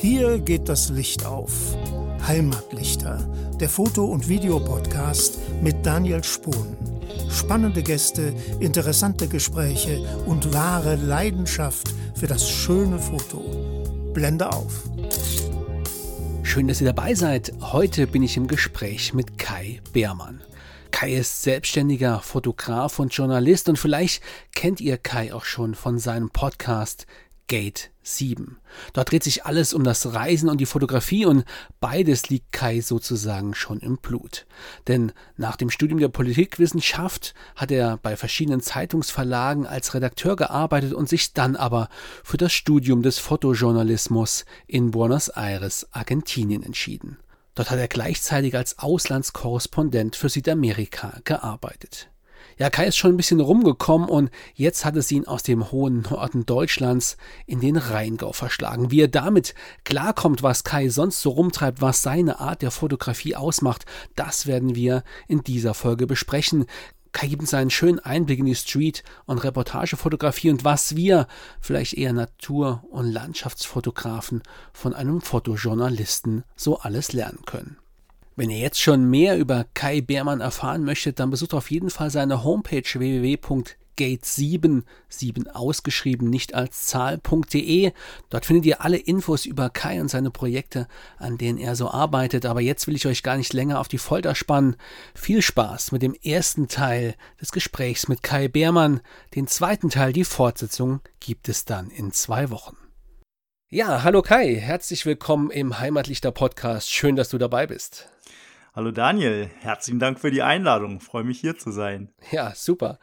Hier geht das Licht auf. Heimatlichter, der Foto- und Videopodcast mit Daniel Spohn. Spannende Gäste, interessante Gespräche und wahre Leidenschaft für das schöne Foto. Blende auf. Schön, dass ihr dabei seid. Heute bin ich im Gespräch mit Kai Beermann. Kai ist selbstständiger Fotograf und Journalist und vielleicht kennt ihr Kai auch schon von seinem Podcast Gate 7. Dort dreht sich alles um das Reisen und die Fotografie und beides liegt Kai sozusagen schon im Blut. Denn nach dem Studium der Politikwissenschaft hat er bei verschiedenen Zeitungsverlagen als Redakteur gearbeitet und sich dann aber für das Studium des Fotojournalismus in Buenos Aires, Argentinien entschieden. Dort hat er gleichzeitig als Auslandskorrespondent für Südamerika gearbeitet. Ja, Kai ist schon ein bisschen rumgekommen und jetzt hat es ihn aus dem hohen Norden Deutschlands in den Rheingau verschlagen. Wie er damit klarkommt, was Kai sonst so rumtreibt, was seine Art der Fotografie ausmacht, das werden wir in dieser Folge besprechen. Kai gibt uns einen schönen Einblick in die Street- und Reportagefotografie und was wir, vielleicht eher Natur- und Landschaftsfotografen, von einem Fotojournalisten so alles lernen können. Wenn ihr jetzt schon mehr über Kai Beermann erfahren möchtet, dann besucht auf jeden Fall seine Homepage www.gate7, 7 ausgeschrieben, nicht als Zahl.de. Dort findet ihr alle Infos über Kai und seine Projekte, an denen er so arbeitet. Aber jetzt will ich euch gar nicht länger auf die Folter spannen. Viel Spaß mit dem ersten Teil des Gesprächs mit Kai Beermann. Den zweiten Teil, die Fortsetzung, gibt es dann in zwei Wochen. Ja, hallo Kai, herzlich willkommen im Heimatlichter Podcast. Schön, dass du dabei bist. Hallo Daniel, herzlichen Dank für die Einladung. Freue mich hier zu sein. Ja, super.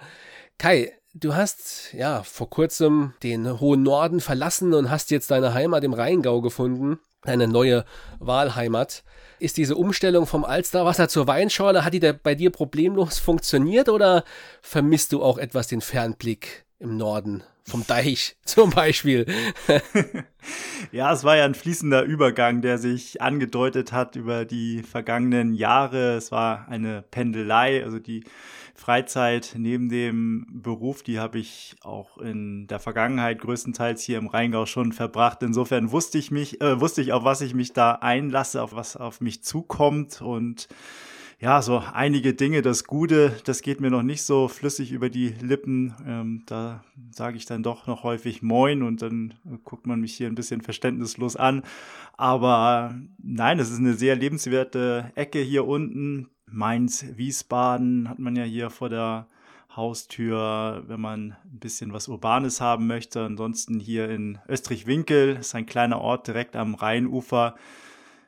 Kai, du hast ja vor kurzem den hohen Norden verlassen und hast jetzt deine Heimat im Rheingau gefunden, deine neue Wahlheimat. Ist diese Umstellung vom Alsterwasser zur Weinschorle, hat die bei dir problemlos funktioniert oder vermisst du auch etwas den Fernblick im Norden vom Deich zum Beispiel. ja, es war ja ein fließender Übergang, der sich angedeutet hat über die vergangenen Jahre. Es war eine Pendelei, also die Freizeit neben dem Beruf, die habe ich auch in der Vergangenheit größtenteils hier im Rheingau schon verbracht. Insofern wusste ich mich, äh, wusste ich, auf was ich mich da einlasse, auf was auf mich zukommt und ja, so einige Dinge, das Gute, das geht mir noch nicht so flüssig über die Lippen. Ähm, da sage ich dann doch noch häufig Moin und dann guckt man mich hier ein bisschen verständnislos an. Aber nein, es ist eine sehr lebenswerte Ecke hier unten. Mainz, Wiesbaden hat man ja hier vor der Haustür, wenn man ein bisschen was Urbanes haben möchte. Ansonsten hier in Österreich-Winkel ist ein kleiner Ort direkt am Rheinufer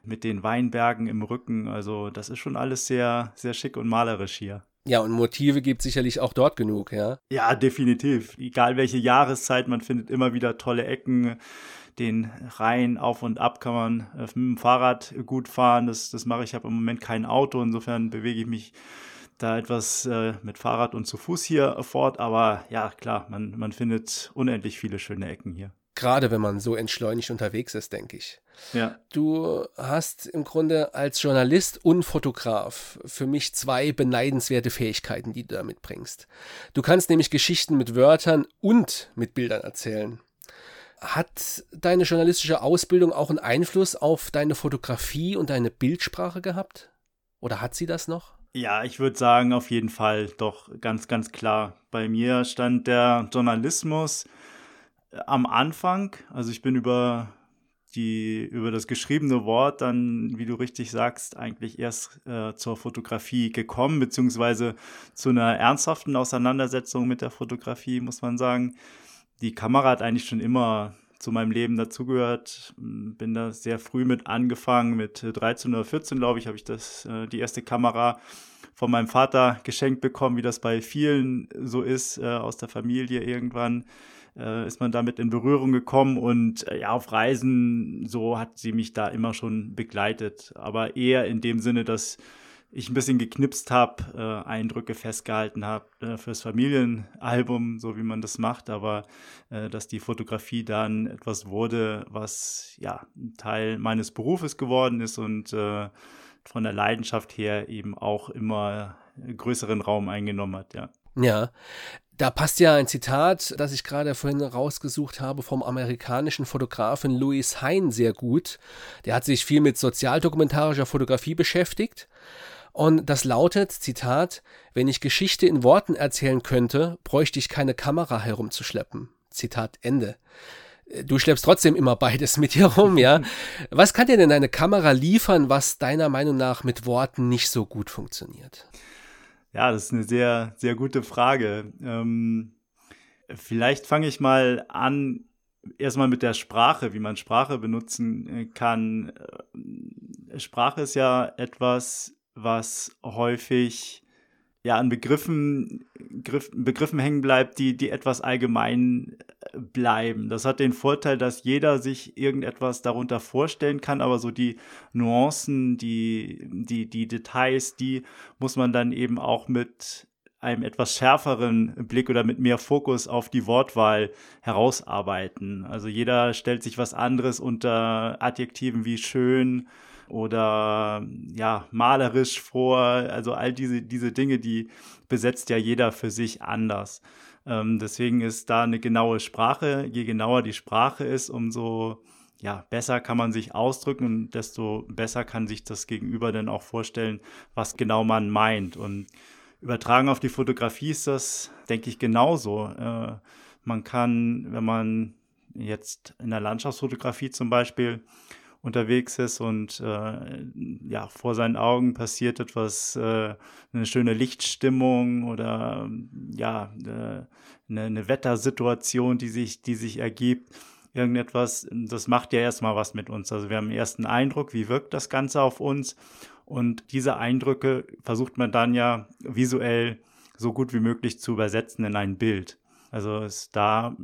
mit den Weinbergen im Rücken. Also das ist schon alles sehr, sehr schick und malerisch hier. Ja, und Motive gibt sicherlich auch dort genug, ja? Ja, definitiv. Egal welche Jahreszeit, man findet immer wieder tolle Ecken. Den Rhein auf und ab kann man äh, mit dem Fahrrad gut fahren. Das, das mache ich. Ich habe im Moment kein Auto, insofern bewege ich mich da etwas äh, mit Fahrrad und zu Fuß hier fort. Aber ja, klar, man, man findet unendlich viele schöne Ecken hier. Gerade wenn man so entschleunigt unterwegs ist, denke ich. Ja. Du hast im Grunde als Journalist und Fotograf für mich zwei beneidenswerte Fähigkeiten, die du da mitbringst. Du kannst nämlich Geschichten mit Wörtern und mit Bildern erzählen. Hat deine journalistische Ausbildung auch einen Einfluss auf deine Fotografie und deine Bildsprache gehabt? Oder hat sie das noch? Ja, ich würde sagen, auf jeden Fall doch ganz, ganz klar. Bei mir stand der Journalismus am Anfang, also ich bin über die über das geschriebene Wort dann, wie du richtig sagst, eigentlich erst äh, zur Fotografie gekommen, beziehungsweise zu einer ernsthaften Auseinandersetzung mit der Fotografie, muss man sagen. Die Kamera hat eigentlich schon immer zu meinem Leben dazugehört. Bin da sehr früh mit angefangen. Mit 13 oder 14, glaube ich, habe ich das, äh, die erste Kamera von meinem Vater geschenkt bekommen, wie das bei vielen so ist, äh, aus der Familie irgendwann äh, ist man damit in Berührung gekommen und äh, ja, auf Reisen, so hat sie mich da immer schon begleitet. Aber eher in dem Sinne, dass ich ein bisschen geknipst habe, äh, Eindrücke festgehalten habe äh, fürs Familienalbum, so wie man das macht, aber äh, dass die Fotografie dann etwas wurde, was ja ein Teil meines Berufes geworden ist und äh, von der Leidenschaft her eben auch immer größeren Raum eingenommen hat, ja. Ja, da passt ja ein Zitat, das ich gerade vorhin rausgesucht habe, vom amerikanischen Fotografen Louis Hein sehr gut. Der hat sich viel mit sozialdokumentarischer Fotografie beschäftigt. Und das lautet, Zitat, wenn ich Geschichte in Worten erzählen könnte, bräuchte ich keine Kamera herumzuschleppen. Zitat Ende. Du schleppst trotzdem immer beides mit dir rum, ja. Was kann dir denn eine Kamera liefern, was deiner Meinung nach mit Worten nicht so gut funktioniert? Ja, das ist eine sehr, sehr gute Frage. Ähm, vielleicht fange ich mal an, erstmal mit der Sprache, wie man Sprache benutzen äh, kann. Äh, Sprache ist ja etwas, was häufig ja an Begriffen, Griff, Begriffen hängen bleibt, die, die etwas allgemein äh, bleiben. Das hat den Vorteil, dass jeder sich irgendetwas darunter vorstellen kann, aber so die Nuancen, die, die, die Details, die muss man dann eben auch mit einem etwas schärferen Blick oder mit mehr Fokus auf die Wortwahl herausarbeiten. Also jeder stellt sich was anderes unter Adjektiven wie schön, oder ja, malerisch vor. Also all diese, diese Dinge, die besetzt ja jeder für sich anders. Ähm, deswegen ist da eine genaue Sprache. Je genauer die Sprache ist, umso ja, besser kann man sich ausdrücken und desto besser kann sich das Gegenüber dann auch vorstellen, was genau man meint. Und übertragen auf die Fotografie ist das, denke ich, genauso. Äh, man kann, wenn man jetzt in der Landschaftsfotografie zum Beispiel unterwegs ist und äh, ja, vor seinen Augen passiert etwas, äh, eine schöne Lichtstimmung oder ja, äh, eine, eine Wettersituation, die sich, die sich ergibt. Irgendetwas, das macht ja erstmal was mit uns. Also wir haben ersten Eindruck, wie wirkt das Ganze auf uns. Und diese Eindrücke versucht man dann ja visuell so gut wie möglich zu übersetzen in ein Bild. Also ist da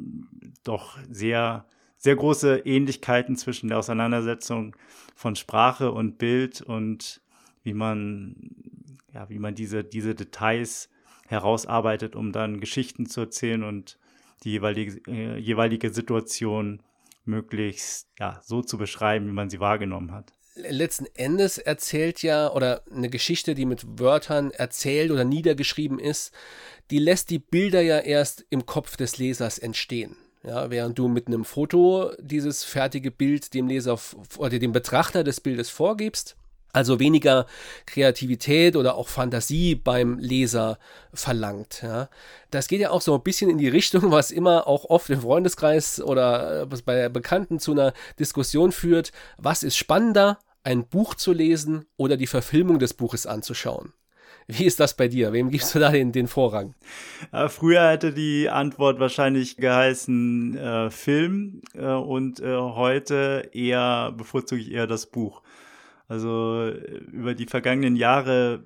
doch sehr sehr große Ähnlichkeiten zwischen der Auseinandersetzung von Sprache und Bild und wie man, ja, wie man diese, diese Details herausarbeitet, um dann Geschichten zu erzählen und die jeweilige, äh, jeweilige Situation möglichst ja, so zu beschreiben, wie man sie wahrgenommen hat. Letzten Endes erzählt ja, oder eine Geschichte, die mit Wörtern erzählt oder niedergeschrieben ist, die lässt die Bilder ja erst im Kopf des Lesers entstehen. Ja, während du mit einem Foto dieses fertige Bild dem Leser oder dem Betrachter des Bildes vorgibst, also weniger Kreativität oder auch Fantasie beim Leser verlangt. Ja. Das geht ja auch so ein bisschen in die Richtung, was immer auch oft im Freundeskreis oder äh, bei Bekannten zu einer Diskussion führt. Was ist spannender, ein Buch zu lesen oder die Verfilmung des Buches anzuschauen? Wie ist das bei dir? Wem gibst du da den, den Vorrang? Äh, früher hätte die Antwort wahrscheinlich geheißen äh, Film äh, und äh, heute eher bevorzuge ich eher das Buch. Also äh, über die vergangenen Jahre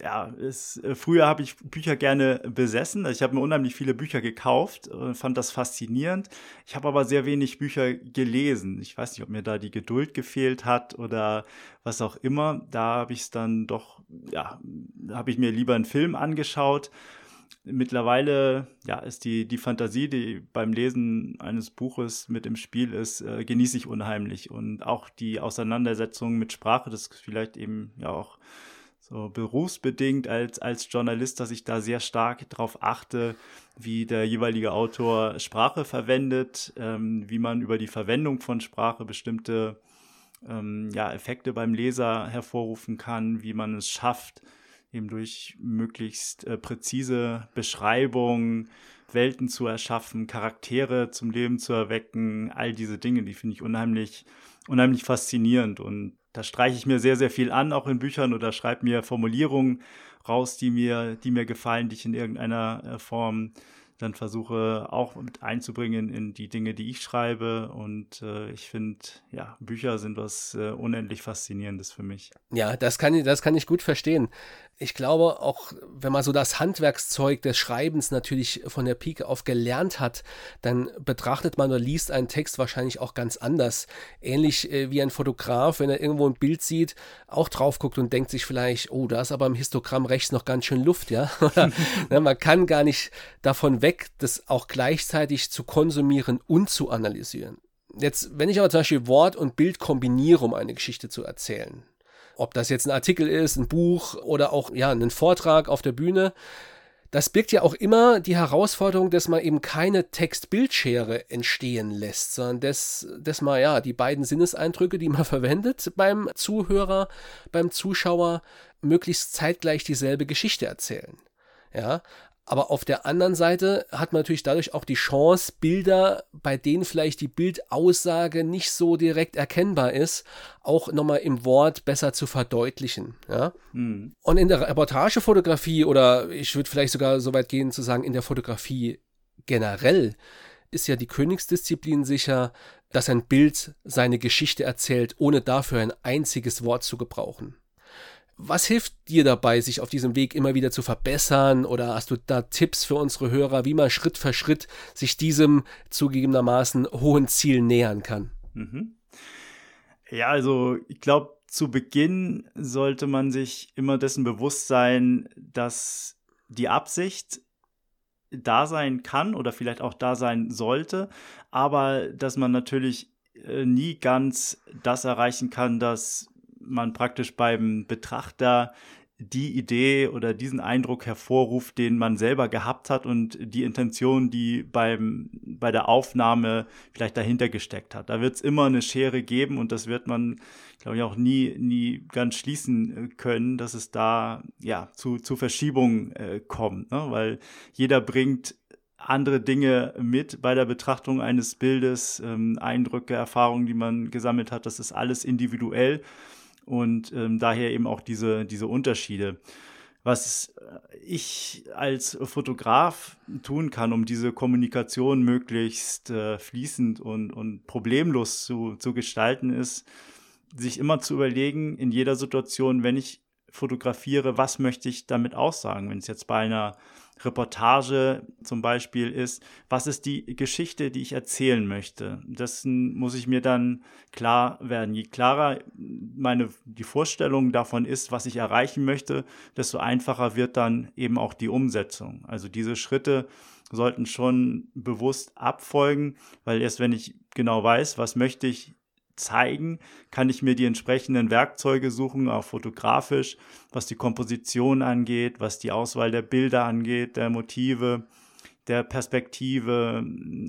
ja, ist, äh, früher habe ich Bücher gerne besessen. Ich habe mir unheimlich viele Bücher gekauft und fand das faszinierend. Ich habe aber sehr wenig Bücher gelesen. Ich weiß nicht, ob mir da die Geduld gefehlt hat oder was auch immer. Da habe ich es dann doch, ja, habe ich mir lieber einen Film angeschaut. Mittlerweile ja, ist die, die Fantasie, die beim Lesen eines Buches mit im Spiel ist, äh, genieße ich unheimlich. Und auch die Auseinandersetzung mit Sprache, das vielleicht eben ja auch so berufsbedingt als, als Journalist, dass ich da sehr stark darauf achte, wie der jeweilige Autor Sprache verwendet, ähm, wie man über die Verwendung von Sprache bestimmte ähm, ja, Effekte beim Leser hervorrufen kann, wie man es schafft, eben durch möglichst äh, präzise Beschreibungen Welten zu erschaffen, Charaktere zum Leben zu erwecken, all diese Dinge, die finde ich unheimlich, unheimlich faszinierend und da streiche ich mir sehr, sehr viel an, auch in Büchern oder schreibe mir Formulierungen raus, die mir, die mir gefallen, die ich in irgendeiner äh, Form dann versuche auch mit einzubringen in die Dinge, die ich schreibe. Und äh, ich finde, ja, Bücher sind was äh, unendlich Faszinierendes für mich. Ja, das kann, ich, das kann ich gut verstehen ich glaube, auch wenn man so das Handwerkszeug des Schreibens natürlich von der Pike auf gelernt hat, dann betrachtet man oder liest einen Text wahrscheinlich auch ganz anders. Ähnlich äh, wie ein Fotograf, wenn er irgendwo ein Bild sieht, auch drauf guckt und denkt sich vielleicht, oh, da ist aber im Histogramm rechts noch ganz schön Luft, ja. ne, man kann gar nicht davon weg, das auch gleichzeitig zu konsumieren und zu analysieren. Jetzt, wenn ich aber zum Beispiel Wort und Bild kombiniere, um eine Geschichte zu erzählen, ob das jetzt ein Artikel ist, ein Buch oder auch ja, ein Vortrag auf der Bühne, Das birgt ja auch immer die Herausforderung, dass man eben keine Text-Bildschere entstehen lässt, sondern dass, dass man ja die beiden Sinneseindrücke, die man verwendet beim Zuhörer, beim Zuschauer, möglichst zeitgleich dieselbe Geschichte erzählen. Ja, aber auf der anderen Seite hat man natürlich dadurch auch die Chance, Bilder, bei denen vielleicht die Bildaussage nicht so direkt erkennbar ist, auch nochmal im Wort besser zu verdeutlichen. Ja? Mhm. Und in der Reportagefotografie oder ich würde vielleicht sogar so weit gehen zu sagen, in der Fotografie generell ist ja die Königsdisziplin sicher, dass ein Bild seine Geschichte erzählt, ohne dafür ein einziges Wort zu gebrauchen. Was hilft dir dabei, sich auf diesem Weg immer wieder zu verbessern? Oder hast du da Tipps für unsere Hörer, wie man Schritt für Schritt sich diesem zugegebenermaßen hohen Ziel nähern kann? Mhm. Ja, also ich glaube, zu Beginn sollte man sich immer dessen bewusst sein, dass die Absicht da sein kann oder vielleicht auch da sein sollte, aber dass man natürlich äh, nie ganz das erreichen kann, dass man praktisch beim Betrachter die Idee oder diesen Eindruck hervorruft, den man selber gehabt hat und die Intention, die beim, bei der Aufnahme vielleicht dahinter gesteckt hat. Da wird es immer eine Schere geben und das wird man, glaube ich, auch nie, nie ganz schließen äh, können, dass es da ja zu, zu Verschiebungen äh, kommt, ne? weil jeder bringt andere Dinge mit bei der Betrachtung eines Bildes, ähm, Eindrücke, Erfahrungen, die man gesammelt hat. Das ist alles individuell und ähm, daher eben auch diese, diese Unterschiede. Was ich als Fotograf tun kann, um diese Kommunikation möglichst äh, fließend und, und problemlos zu, zu gestalten, ist, sich immer zu überlegen, in jeder Situation, wenn ich fotografiere, was möchte ich damit aussagen? Wenn es jetzt bei einer Reportage zum Beispiel ist, was ist die Geschichte, die ich erzählen möchte. Das muss ich mir dann klar werden. Je klarer meine, die Vorstellung davon ist, was ich erreichen möchte, desto einfacher wird dann eben auch die Umsetzung. Also diese Schritte sollten schon bewusst abfolgen, weil erst wenn ich genau weiß, was möchte ich zeigen, kann ich mir die entsprechenden Werkzeuge suchen, auch fotografisch, was die Komposition angeht, was die Auswahl der Bilder angeht, der Motive, der Perspektive,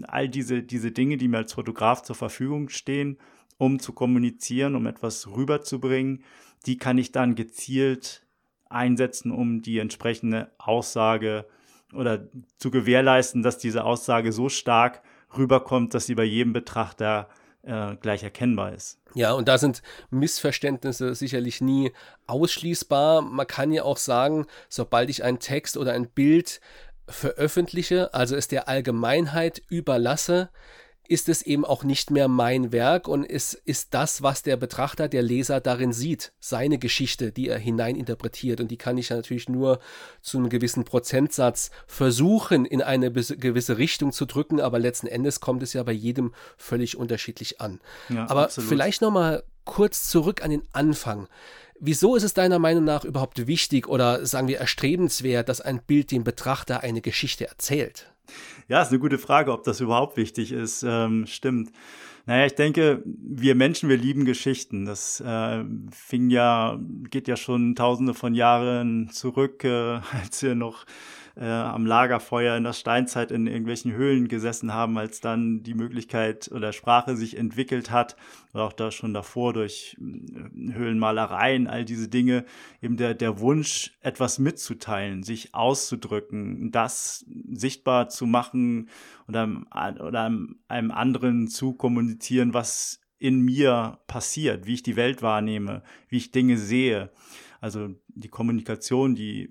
all diese, diese Dinge, die mir als Fotograf zur Verfügung stehen, um zu kommunizieren, um etwas rüberzubringen, die kann ich dann gezielt einsetzen, um die entsprechende Aussage oder zu gewährleisten, dass diese Aussage so stark rüberkommt, dass sie bei jedem Betrachter äh, gleich erkennbar ist. Ja, und da sind Missverständnisse sicherlich nie ausschließbar. Man kann ja auch sagen, sobald ich einen Text oder ein Bild veröffentliche, also es der Allgemeinheit überlasse, ist es eben auch nicht mehr mein Werk und es ist das, was der Betrachter, der Leser darin sieht, seine Geschichte, die er hineininterpretiert. Und die kann ich natürlich nur zu einem gewissen Prozentsatz versuchen, in eine gewisse Richtung zu drücken, aber letzten Endes kommt es ja bei jedem völlig unterschiedlich an. Ja, aber absolut. vielleicht nochmal kurz zurück an den Anfang. Wieso ist es deiner Meinung nach überhaupt wichtig oder sagen wir erstrebenswert, dass ein Bild dem Betrachter eine Geschichte erzählt? Ja, ist eine gute Frage, ob das überhaupt wichtig ist. Ähm, stimmt. Naja, ich denke, wir Menschen, wir lieben Geschichten. Das äh, fing ja, geht ja schon tausende von Jahren zurück, äh, als wir noch äh, am Lagerfeuer in der Steinzeit in irgendwelchen Höhlen gesessen haben, als dann die Möglichkeit oder Sprache sich entwickelt hat, oder auch da schon davor durch äh, Höhlenmalereien, all diese Dinge, eben der, der Wunsch, etwas mitzuteilen, sich auszudrücken, das sichtbar zu machen oder, oder einem anderen zu kommunizieren, was in mir passiert, wie ich die Welt wahrnehme, wie ich Dinge sehe. Also die Kommunikation, die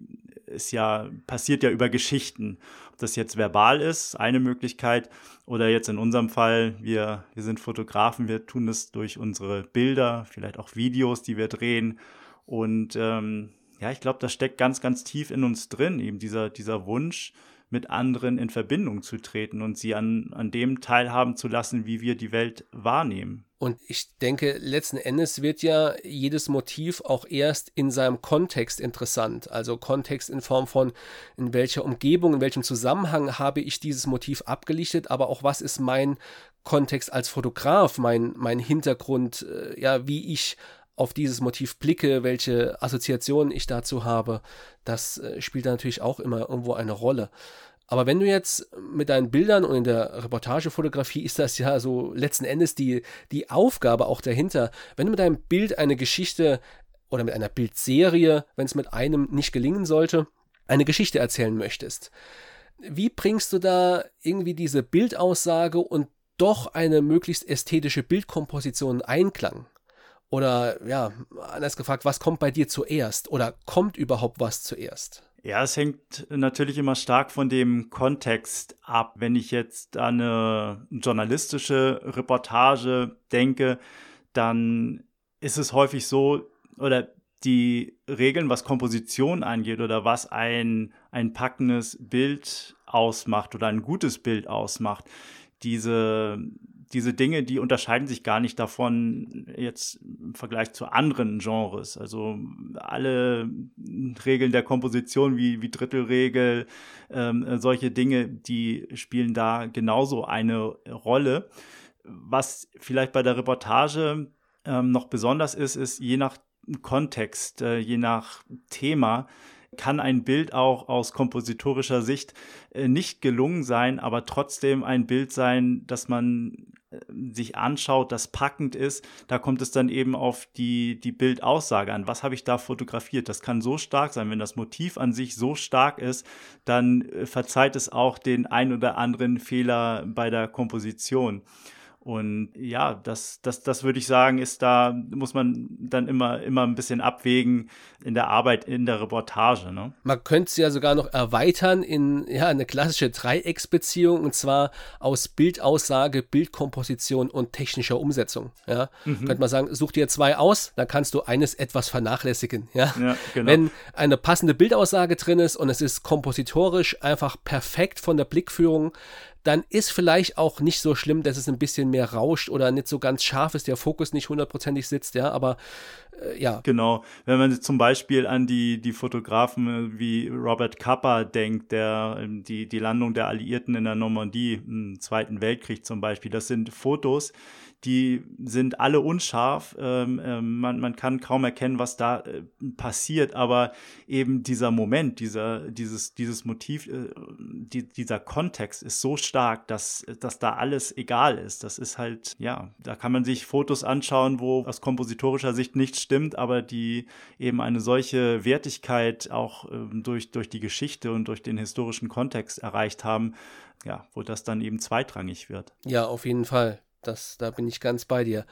ist ja, passiert ja über Geschichten. Ob das jetzt verbal ist, eine Möglichkeit, oder jetzt in unserem Fall, wir, wir sind Fotografen, wir tun das durch unsere Bilder, vielleicht auch Videos, die wir drehen. Und ähm, ja, ich glaube, das steckt ganz, ganz tief in uns drin, eben dieser, dieser Wunsch, mit anderen in Verbindung zu treten und sie an, an dem teilhaben zu lassen, wie wir die Welt wahrnehmen. Und ich denke, letzten Endes wird ja jedes Motiv auch erst in seinem Kontext interessant. Also Kontext in Form von, in welcher Umgebung, in welchem Zusammenhang habe ich dieses Motiv abgelichtet, aber auch was ist mein Kontext als Fotograf, mein, mein Hintergrund, äh, ja, wie ich auf dieses Motiv blicke, welche Assoziationen ich dazu habe, das äh, spielt natürlich auch immer irgendwo eine Rolle. Aber wenn du jetzt mit deinen Bildern und in der Reportagefotografie ist das ja so letzten Endes die, die Aufgabe auch dahinter, wenn du mit deinem Bild eine Geschichte oder mit einer Bildserie, wenn es mit einem nicht gelingen sollte, eine Geschichte erzählen möchtest. Wie bringst du da irgendwie diese Bildaussage und doch eine möglichst ästhetische Bildkomposition in Einklang? Oder ja, anders gefragt, was kommt bei dir zuerst? Oder kommt überhaupt was zuerst? Ja, es hängt natürlich immer stark von dem Kontext ab. Wenn ich jetzt an eine journalistische Reportage denke, dann ist es häufig so, oder die Regeln, was Komposition angeht oder was ein, ein packendes Bild ausmacht oder ein gutes Bild ausmacht, diese, diese Dinge, die unterscheiden sich gar nicht davon jetzt im Vergleich zu anderen Genres. Also alle Regeln der Komposition wie, wie Drittelregel, ähm, solche Dinge, die spielen da genauso eine Rolle. Was vielleicht bei der Reportage ähm, noch besonders ist, ist je nach Kontext, äh, je nach Thema, kann ein Bild auch aus kompositorischer Sicht äh, nicht gelungen sein, aber trotzdem ein Bild sein, das man äh, sich anschaut, das packend ist, da kommt es dann eben auf die, die Bildaussage an. Was habe ich da fotografiert? Das kann so stark sein. Wenn das Motiv an sich so stark ist, dann verzeiht es auch den ein oder anderen Fehler bei der Komposition. Und ja, das, das, das würde ich sagen, ist da, muss man dann immer, immer ein bisschen abwägen in der Arbeit, in der Reportage. Ne? Man könnte es ja sogar noch erweitern in ja, eine klassische Dreiecksbeziehung und zwar aus Bildaussage, Bildkomposition und technischer Umsetzung. Ja? Mhm. Könnte man sagen, such dir zwei aus, dann kannst du eines etwas vernachlässigen. Ja? ja genau. Wenn eine passende Bildaussage drin ist und es ist kompositorisch einfach perfekt von der Blickführung, dann ist vielleicht auch nicht so schlimm, dass es ein bisschen mehr rauscht oder nicht so ganz scharf ist, der Fokus nicht hundertprozentig sitzt, ja, aber ja. Genau. Wenn man zum Beispiel an die, die Fotografen wie Robert Capa denkt, der ähm, die, die Landung der Alliierten in der Normandie im Zweiten Weltkrieg zum Beispiel, das sind Fotos, die sind alle unscharf. Ähm, ähm, man, man kann kaum erkennen, was da äh, passiert, aber eben dieser Moment, dieser, dieses, dieses Motiv, äh, die, dieser Kontext ist so stark, dass, dass da alles egal ist. Das ist halt, ja, da kann man sich Fotos anschauen, wo aus kompositorischer Sicht nichts stimmt, aber die eben eine solche Wertigkeit auch ähm, durch, durch die Geschichte und durch den historischen Kontext erreicht haben, ja, wo das dann eben zweitrangig wird. Ja, auf jeden Fall. Das, da bin ich ganz bei dir.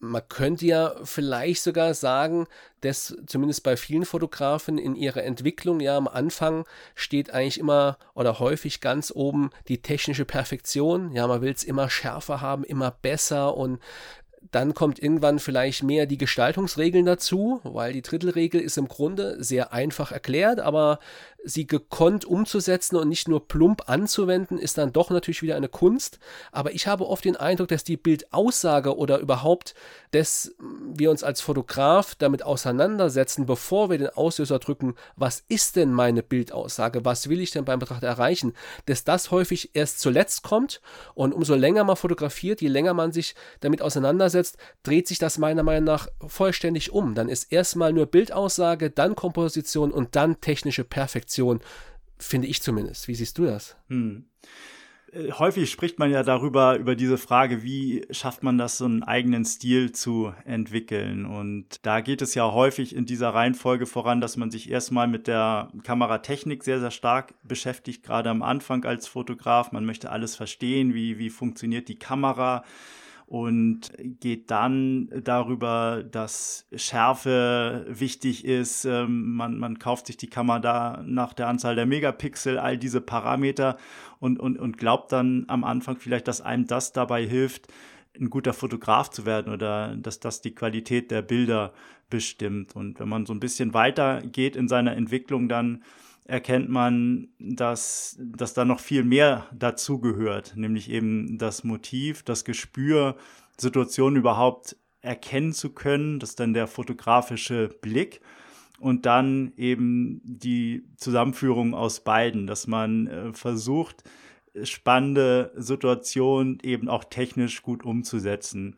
Man könnte ja vielleicht sogar sagen, dass zumindest bei vielen Fotografen in ihrer Entwicklung ja am Anfang steht eigentlich immer oder häufig ganz oben die technische Perfektion. Ja, man will es immer schärfer haben, immer besser und dann kommt irgendwann vielleicht mehr die Gestaltungsregeln dazu, weil die Drittelregel ist im Grunde sehr einfach erklärt, aber sie gekonnt umzusetzen und nicht nur plump anzuwenden, ist dann doch natürlich wieder eine Kunst. Aber ich habe oft den Eindruck, dass die Bildaussage oder überhaupt, dass wir uns als Fotograf damit auseinandersetzen, bevor wir den Auslöser drücken, was ist denn meine Bildaussage, was will ich denn beim Betrachter erreichen, dass das häufig erst zuletzt kommt und umso länger man fotografiert, je länger man sich damit auseinandersetzt, dreht sich das meiner Meinung nach vollständig um. Dann ist erstmal nur Bildaussage, dann Komposition und dann technische Perfektion. Perfektion, finde ich zumindest. Wie siehst du das? Hm. Äh, häufig spricht man ja darüber, über diese Frage, wie schafft man das, so einen eigenen Stil zu entwickeln. Und da geht es ja häufig in dieser Reihenfolge voran, dass man sich erstmal mit der Kameratechnik sehr, sehr stark beschäftigt, gerade am Anfang als Fotograf. Man möchte alles verstehen, wie, wie funktioniert die Kamera und geht dann darüber, dass Schärfe wichtig ist. Ähm, man, man kauft sich die Kamera da nach der Anzahl der Megapixel, all diese Parameter und, und, und glaubt dann am Anfang vielleicht, dass einem das dabei hilft, ein guter Fotograf zu werden oder dass das die Qualität der Bilder bestimmt. Und wenn man so ein bisschen weiter geht in seiner Entwicklung, dann erkennt man, dass, dass da noch viel mehr dazugehört, nämlich eben das Motiv, das Gespür, Situationen überhaupt erkennen zu können, das ist dann der fotografische Blick und dann eben die Zusammenführung aus beiden, dass man äh, versucht, spannende Situationen eben auch technisch gut umzusetzen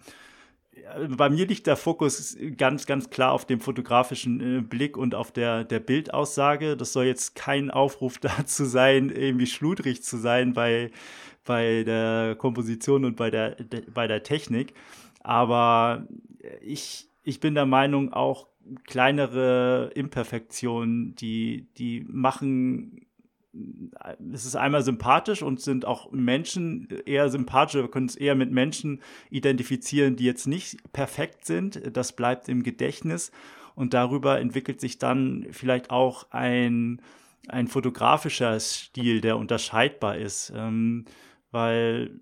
bei mir liegt der Fokus ganz, ganz klar auf dem fotografischen äh, Blick und auf der, der Bildaussage. Das soll jetzt kein Aufruf dazu sein, irgendwie schludrig zu sein bei, bei der Komposition und bei der, de, bei der Technik. Aber ich, ich bin der Meinung, auch kleinere Imperfektionen, die, die machen es ist einmal sympathisch und sind auch Menschen eher sympathisch. Wir können es eher mit Menschen identifizieren, die jetzt nicht perfekt sind. Das bleibt im Gedächtnis und darüber entwickelt sich dann vielleicht auch ein, ein fotografischer Stil, der unterscheidbar ist. Ähm, weil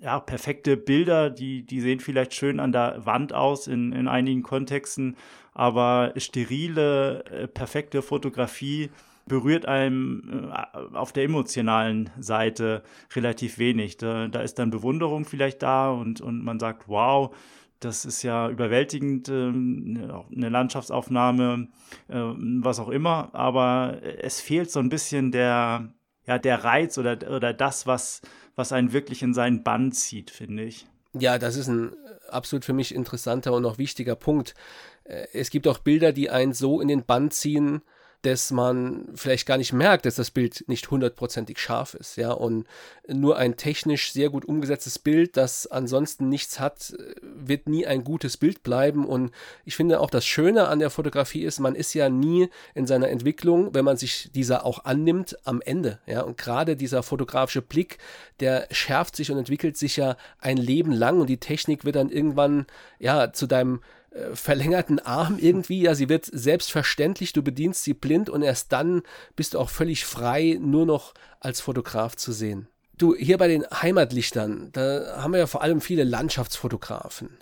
ja, perfekte Bilder, die, die sehen vielleicht schön an der Wand aus in, in einigen Kontexten, aber sterile, äh, perfekte Fotografie berührt einem äh, auf der emotionalen Seite relativ wenig. Da, da, ist dann Bewunderung vielleicht da und, und man sagt, wow, das ist ja überwältigend, ähm, eine Landschaftsaufnahme, äh, was auch immer, aber es fehlt so ein bisschen der, ja, der Reiz oder, oder das, was, was einen wirklich in seinen Bann zieht, finde ich. Ja, das ist ein absolut für mich interessanter und auch wichtiger Punkt. Äh, es gibt auch Bilder, die einen so in den Bann ziehen, dass man vielleicht gar nicht merkt, dass das Bild nicht hundertprozentig scharf ist, ja, und nur ein technisch sehr gut umgesetztes Bild, das ansonsten nichts hat, wird nie ein gutes Bild bleiben. Und ich finde auch das Schöne an der Fotografie ist, man ist ja nie in seiner Entwicklung, wenn man sich dieser auch annimmt, am Ende, ja, und gerade dieser fotografische Blick, der schärft sich und entwickelt sich ja ein Leben lang. Und die Technik wird dann irgendwann, ja, zu deinem äh, verlängerten Arm irgendwie. Ja, sie wird selbstverständlich, du bedienst sie blind und erst dann bist du auch völlig frei, nur noch als Fotograf zu sehen. Du, hier bei den Heimatlichtern, da haben wir ja vor allem viele Landschaftsfotografen.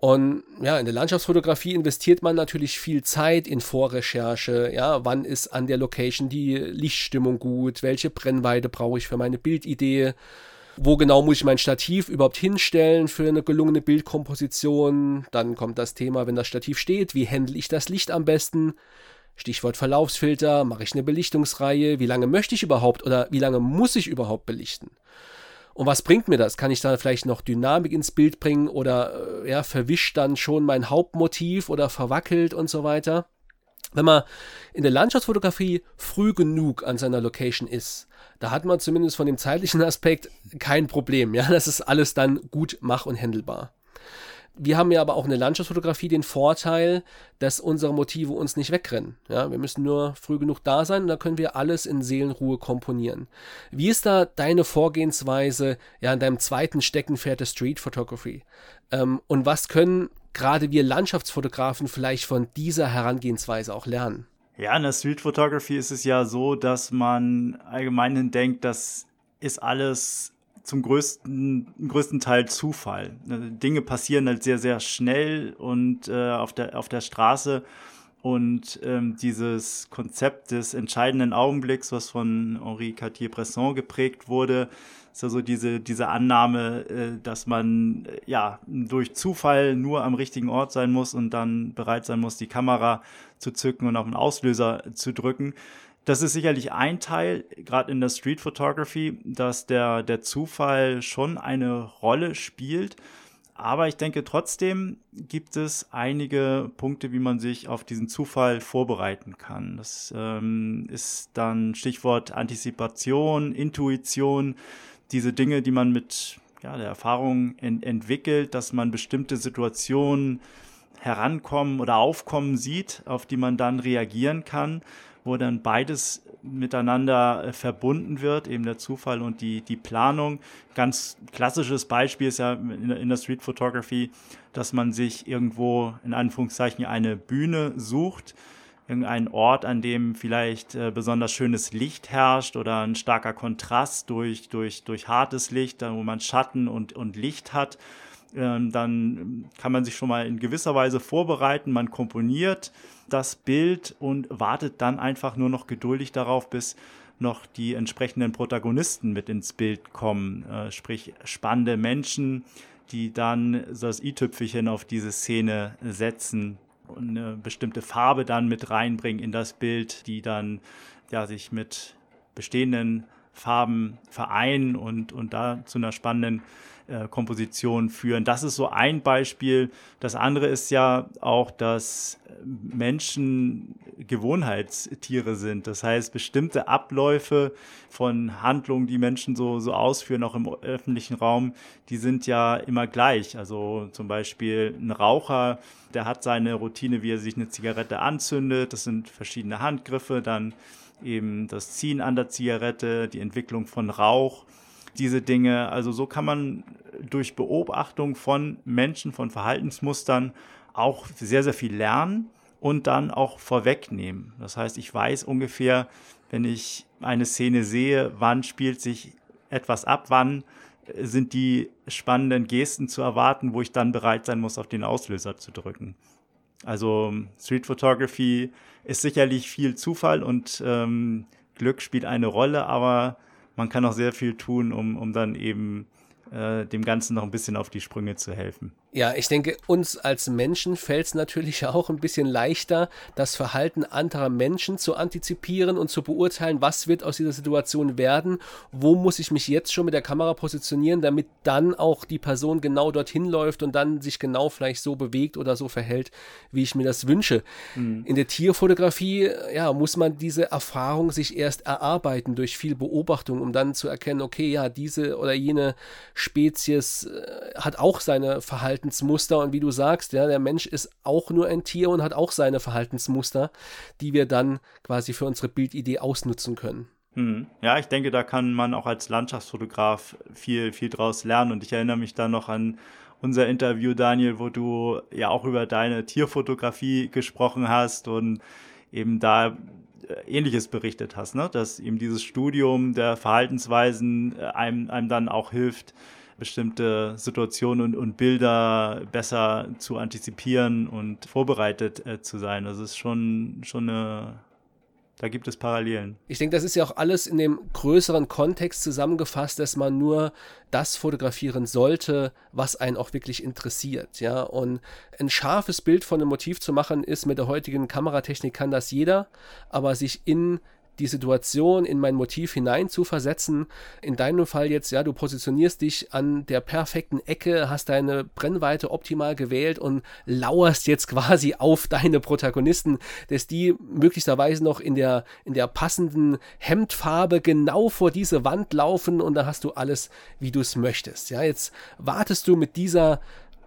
Und ja, in der Landschaftsfotografie investiert man natürlich viel Zeit in Vorrecherche. Ja, wann ist an der Location die Lichtstimmung gut? Welche Brennweite brauche ich für meine Bildidee? Wo genau muss ich mein Stativ überhaupt hinstellen für eine gelungene Bildkomposition. Dann kommt das Thema, wenn das Stativ steht, wie handle ich das Licht am besten. Stichwort Verlaufsfilter, mache ich eine Belichtungsreihe, wie lange möchte ich überhaupt oder wie lange muss ich überhaupt belichten? Und was bringt mir das? Kann ich da vielleicht noch Dynamik ins Bild bringen oder äh, ja, verwischt dann schon mein Hauptmotiv oder verwackelt und so weiter? Wenn man in der Landschaftsfotografie früh genug an seiner Location ist, da hat man zumindest von dem zeitlichen Aspekt kein Problem. Ja, das ist alles dann gut mach- und handelbar. Wir haben ja aber auch in der Landschaftsfotografie den Vorteil, dass unsere Motive uns nicht wegrennen. Ja, wir müssen nur früh genug da sein und dann können wir alles in Seelenruhe komponieren. Wie ist da deine Vorgehensweise ja in deinem zweiten Steckenpferd der Street Photography? Ähm, und was können gerade wir Landschaftsfotografen vielleicht von dieser Herangehensweise auch lernen? Ja, in der Street Photography ist es ja so, dass man allgemein denkt, das ist alles zum größten, größten Teil Zufall. Dinge passieren halt sehr, sehr schnell und äh, auf, der, auf der Straße. Und ähm, dieses Konzept des entscheidenden Augenblicks, was von Henri Cartier-Bresson geprägt wurde, ist also diese, diese Annahme, äh, dass man äh, ja durch Zufall nur am richtigen Ort sein muss und dann bereit sein muss, die Kamera zu zücken und auf den Auslöser zu drücken. Das ist sicherlich ein Teil, gerade in der Street Photography, dass der, der Zufall schon eine Rolle spielt. Aber ich denke trotzdem gibt es einige Punkte, wie man sich auf diesen Zufall vorbereiten kann. Das ähm, ist dann Stichwort Antizipation, Intuition, diese Dinge, die man mit ja, der Erfahrung en entwickelt, dass man bestimmte Situationen herankommen oder aufkommen sieht, auf die man dann reagieren kann, wo dann beides miteinander äh, verbunden wird, eben der Zufall und die, die Planung. Ganz klassisches Beispiel ist ja in der Street Photography, dass man sich irgendwo in Anführungszeichen eine Bühne sucht, irgendeinen Ort, an dem vielleicht äh, besonders schönes Licht herrscht oder ein starker Kontrast durch, durch, durch hartes Licht, wo man Schatten und, und Licht hat. Ähm, dann kann man sich schon mal in gewisser Weise vorbereiten. Man komponiert das Bild und wartet dann einfach nur noch geduldig darauf, bis noch die entsprechenden Protagonisten mit ins Bild kommen, äh, sprich spannende Menschen, die dann das i-Tüpfelchen auf diese Szene setzen eine bestimmte Farbe dann mit reinbringen in das Bild, die dann ja sich mit bestehenden Farben vereinen und, und da zu einer spannenden äh, Komposition führen. Das ist so ein Beispiel. Das andere ist ja auch, dass Menschen Gewohnheitstiere sind. Das heißt, bestimmte Abläufe von Handlungen, die Menschen so, so ausführen, auch im öffentlichen Raum, die sind ja immer gleich. Also zum Beispiel ein Raucher, der hat seine Routine, wie er sich eine Zigarette anzündet. Das sind verschiedene Handgriffe, dann eben das Ziehen an der Zigarette, die Entwicklung von Rauch diese Dinge. Also so kann man durch Beobachtung von Menschen, von Verhaltensmustern auch sehr, sehr viel lernen und dann auch vorwegnehmen. Das heißt, ich weiß ungefähr, wenn ich eine Szene sehe, wann spielt sich etwas ab, wann sind die spannenden Gesten zu erwarten, wo ich dann bereit sein muss, auf den Auslöser zu drücken. Also Street Photography ist sicherlich viel Zufall und ähm, Glück spielt eine Rolle, aber man kann auch sehr viel tun, um, um dann eben äh, dem Ganzen noch ein bisschen auf die Sprünge zu helfen. Ja, ich denke, uns als Menschen fällt es natürlich auch ein bisschen leichter, das Verhalten anderer Menschen zu antizipieren und zu beurteilen, was wird aus dieser Situation werden, wo muss ich mich jetzt schon mit der Kamera positionieren, damit dann auch die Person genau dorthin läuft und dann sich genau vielleicht so bewegt oder so verhält, wie ich mir das wünsche. Mhm. In der Tierfotografie, ja, muss man diese Erfahrung sich erst erarbeiten durch viel Beobachtung, um dann zu erkennen, okay, ja, diese oder jene Spezies äh, hat auch seine Verhalten Verhaltensmuster und wie du sagst, ja, der Mensch ist auch nur ein Tier und hat auch seine Verhaltensmuster, die wir dann quasi für unsere Bildidee ausnutzen können. Hm. Ja, ich denke, da kann man auch als Landschaftsfotograf viel, viel draus lernen und ich erinnere mich da noch an unser Interview, Daniel, wo du ja auch über deine Tierfotografie gesprochen hast und eben da äh, Ähnliches berichtet hast, ne? dass eben dieses Studium der Verhaltensweisen äh, einem, einem dann auch hilft, bestimmte Situationen und, und Bilder besser zu antizipieren und vorbereitet äh, zu sein. Das ist schon, schon eine da gibt es Parallelen. Ich denke, das ist ja auch alles in dem größeren Kontext zusammengefasst, dass man nur das fotografieren sollte, was einen auch wirklich interessiert. Ja, und ein scharfes Bild von einem Motiv zu machen, ist mit der heutigen Kameratechnik kann das jeder, aber sich in die Situation in mein Motiv hinein zu versetzen. In deinem Fall jetzt, ja, du positionierst dich an der perfekten Ecke, hast deine Brennweite optimal gewählt und lauerst jetzt quasi auf deine Protagonisten, dass die möglicherweise noch in der, in der passenden Hemdfarbe genau vor diese Wand laufen und da hast du alles, wie du es möchtest. Ja, jetzt wartest du mit dieser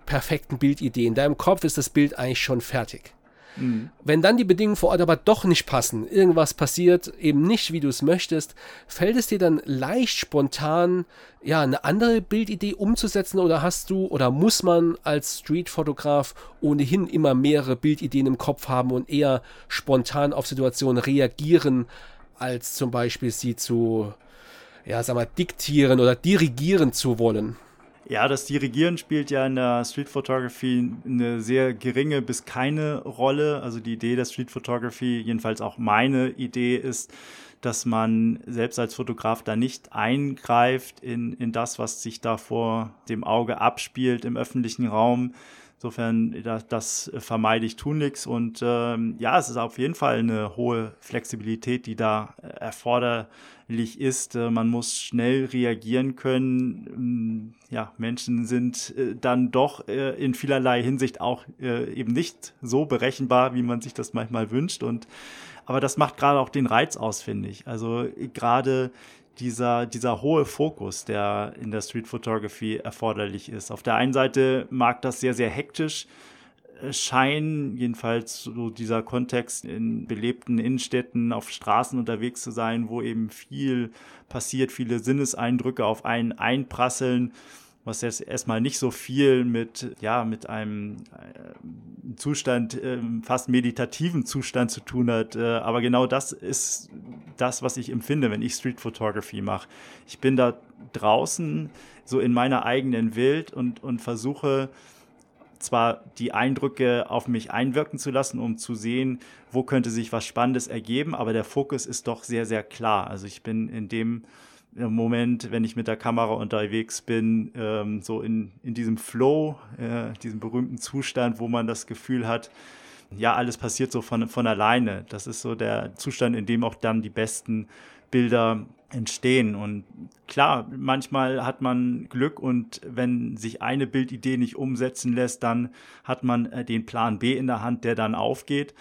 perfekten Bildidee. In deinem Kopf ist das Bild eigentlich schon fertig. Mhm. Wenn dann die Bedingungen vor Ort aber doch nicht passen, irgendwas passiert eben nicht, wie du es möchtest, fällt es dir dann leicht spontan, ja, eine andere Bildidee umzusetzen oder hast du oder muss man als Streetfotograf ohnehin immer mehrere Bildideen im Kopf haben und eher spontan auf Situationen reagieren, als zum Beispiel sie zu, ja, sag mal, diktieren oder dirigieren zu wollen? Ja, das Dirigieren spielt ja in der Street Photography eine sehr geringe bis keine Rolle. Also die Idee der Street Photography, jedenfalls auch meine Idee ist, dass man selbst als Fotograf da nicht eingreift in, in das, was sich da vor dem Auge abspielt im öffentlichen Raum. Insofern, das, das vermeide ich tunlichst. Und ähm, ja, es ist auf jeden Fall eine hohe Flexibilität, die da erfordert ist. Äh, man muss schnell reagieren können. Ähm, ja, Menschen sind äh, dann doch äh, in vielerlei Hinsicht auch eben nicht so berechenbar, wie man sich das manchmal wünscht. Und aber das macht gerade auch den Reiz aus, finde ich. Also gerade dieser, dieser hohe Fokus, der in der Street Photography erforderlich ist. Auf der einen Seite mag das sehr, sehr hektisch scheinen, jedenfalls so dieser Kontext in belebten Innenstädten, auf Straßen unterwegs zu sein, wo eben viel passiert, viele Sinneseindrücke auf einen einprasseln, was jetzt erstmal nicht so viel mit, ja, mit einem äh, Zustand, äh, fast meditativen Zustand zu tun hat. Äh, aber genau das ist das, was ich empfinde, wenn ich Street Photography mache. Ich bin da draußen so in meiner eigenen Welt und, und versuche, zwar die Eindrücke auf mich einwirken zu lassen, um zu sehen, wo könnte sich was Spannendes ergeben, aber der Fokus ist doch sehr, sehr klar. Also ich bin in dem Moment, wenn ich mit der Kamera unterwegs bin, ähm, so in, in diesem Flow, äh, diesem berühmten Zustand, wo man das Gefühl hat, ja, alles passiert so von, von alleine. Das ist so der Zustand, in dem auch dann die besten Bilder entstehen. Und klar, manchmal hat man Glück und wenn sich eine Bildidee nicht umsetzen lässt, dann hat man äh, den Plan B in der Hand, der dann aufgeht.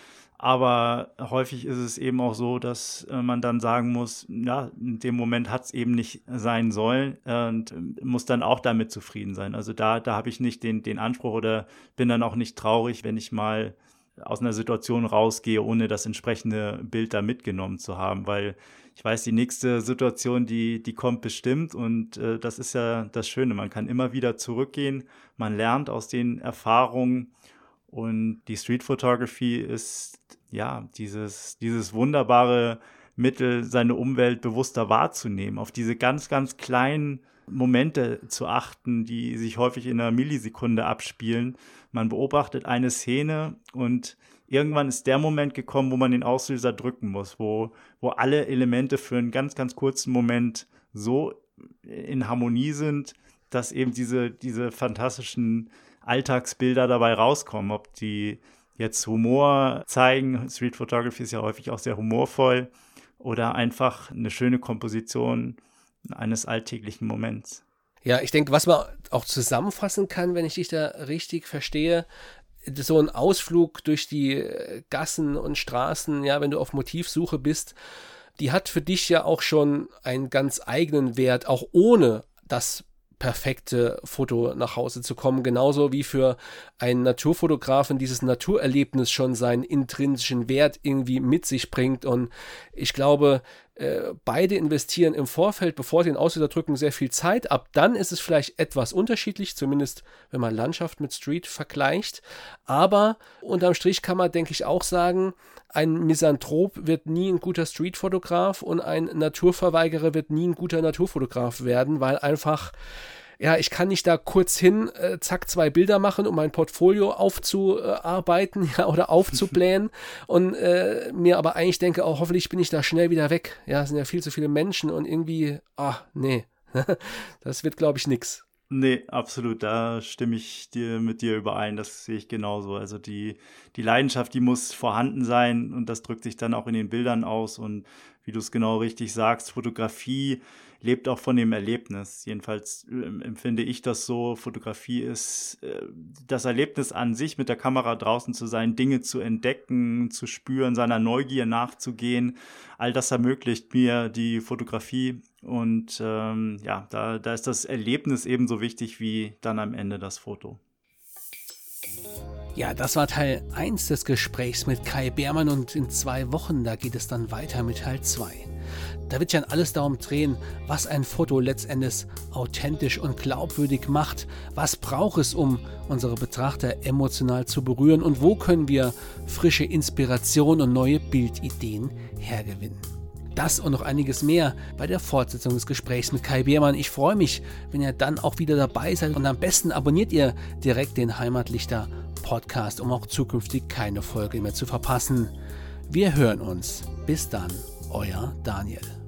Aber häufig ist es eben auch so, dass äh, man dann sagen muss, ja, in dem Moment hat es eben nicht sein sollen und äh, muss dann auch damit zufrieden sein. Also da, da habe ich nicht den, den Anspruch oder bin dann auch nicht traurig, wenn ich mal aus einer Situation rausgehe, ohne das entsprechende Bild da mitgenommen zu haben, weil ich weiß, die nächste Situation, die, die kommt bestimmt und äh, das ist ja das Schöne. Man kann immer wieder zurückgehen, man lernt aus den Erfahrungen und die Street Photography ist ja dieses, dieses wunderbare Mittel, seine Umwelt bewusster wahrzunehmen, auf diese ganz, ganz kleinen Momente zu achten, die sich häufig in einer Millisekunde abspielen. Man beobachtet eine Szene und irgendwann ist der Moment gekommen, wo man den Auslöser drücken muss, wo, wo alle Elemente für einen ganz, ganz kurzen Moment so in Harmonie sind, dass eben diese, diese fantastischen Alltagsbilder dabei rauskommen. Ob die jetzt Humor zeigen, Street Photography ist ja häufig auch sehr humorvoll, oder einfach eine schöne Komposition eines alltäglichen Moments. Ja, ich denke, was man auch zusammenfassen kann, wenn ich dich da richtig verstehe, so ein Ausflug durch die äh, Gassen und Straßen, ja, wenn du auf Motivsuche bist, die hat für dich ja auch schon einen ganz eigenen Wert, auch ohne das perfekte Foto nach Hause zu kommen. Genauso wie für einen Naturfotografen dieses Naturerlebnis schon seinen intrinsischen Wert irgendwie mit sich bringt. Und ich glaube, äh, beide investieren im Vorfeld, bevor sie den Auslöser drücken, sehr viel Zeit. Ab dann ist es vielleicht etwas unterschiedlich, zumindest wenn man Landschaft mit Street vergleicht. Aber unterm Strich kann man, denke ich, auch sagen, ein Misanthrop wird nie ein guter Streetfotograf und ein Naturverweigerer wird nie ein guter Naturfotograf werden, weil einfach ja, ich kann nicht da kurz hin, äh, zack, zwei Bilder machen, um mein Portfolio aufzuarbeiten ja, oder aufzublähen und äh, mir aber eigentlich denke, oh, hoffentlich bin ich da schnell wieder weg. Ja, es sind ja viel zu viele Menschen und irgendwie, ah, nee, das wird, glaube ich, nix. Nee, absolut. Da stimme ich dir mit dir überein. Das sehe ich genauso. Also die, die Leidenschaft, die muss vorhanden sein und das drückt sich dann auch in den Bildern aus. Und wie du es genau richtig sagst, Fotografie lebt auch von dem Erlebnis. Jedenfalls äh, empfinde ich das so. Fotografie ist äh, das Erlebnis an sich, mit der Kamera draußen zu sein, Dinge zu entdecken, zu spüren, seiner Neugier nachzugehen. All das ermöglicht mir die Fotografie. Und ähm, ja, da, da ist das Erlebnis ebenso wichtig wie dann am Ende das Foto. Ja, das war Teil 1 des Gesprächs mit Kai Beermann und in zwei Wochen, da geht es dann weiter mit Teil 2. Da wird ja alles darum drehen, was ein Foto letztendlich authentisch und glaubwürdig macht. Was braucht es, um unsere Betrachter emotional zu berühren und wo können wir frische Inspiration und neue Bildideen hergewinnen. Das und noch einiges mehr bei der Fortsetzung des Gesprächs mit Kai Beermann. Ich freue mich, wenn ihr dann auch wieder dabei seid und am besten abonniert ihr direkt den Heimatlichter Podcast, um auch zukünftig keine Folge mehr zu verpassen. Wir hören uns. Bis dann, euer Daniel.